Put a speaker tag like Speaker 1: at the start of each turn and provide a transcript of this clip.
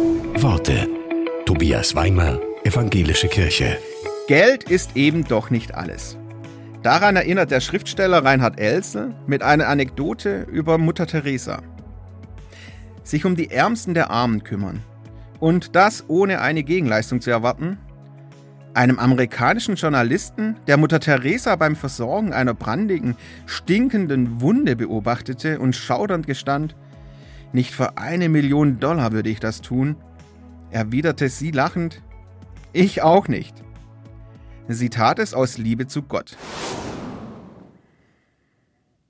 Speaker 1: Worte. Tobias Weimer, Evangelische Kirche.
Speaker 2: Geld ist eben doch nicht alles. Daran erinnert der Schriftsteller Reinhard Else mit einer Anekdote über Mutter Teresa. Sich um die Ärmsten der Armen kümmern. Und das ohne eine Gegenleistung zu erwarten, einem amerikanischen Journalisten, der Mutter Teresa beim Versorgen einer brandigen, stinkenden Wunde beobachtete und schaudernd gestand, nicht für eine Million Dollar würde ich das tun, erwiderte sie lachend, ich auch nicht. Sie tat es aus Liebe zu Gott.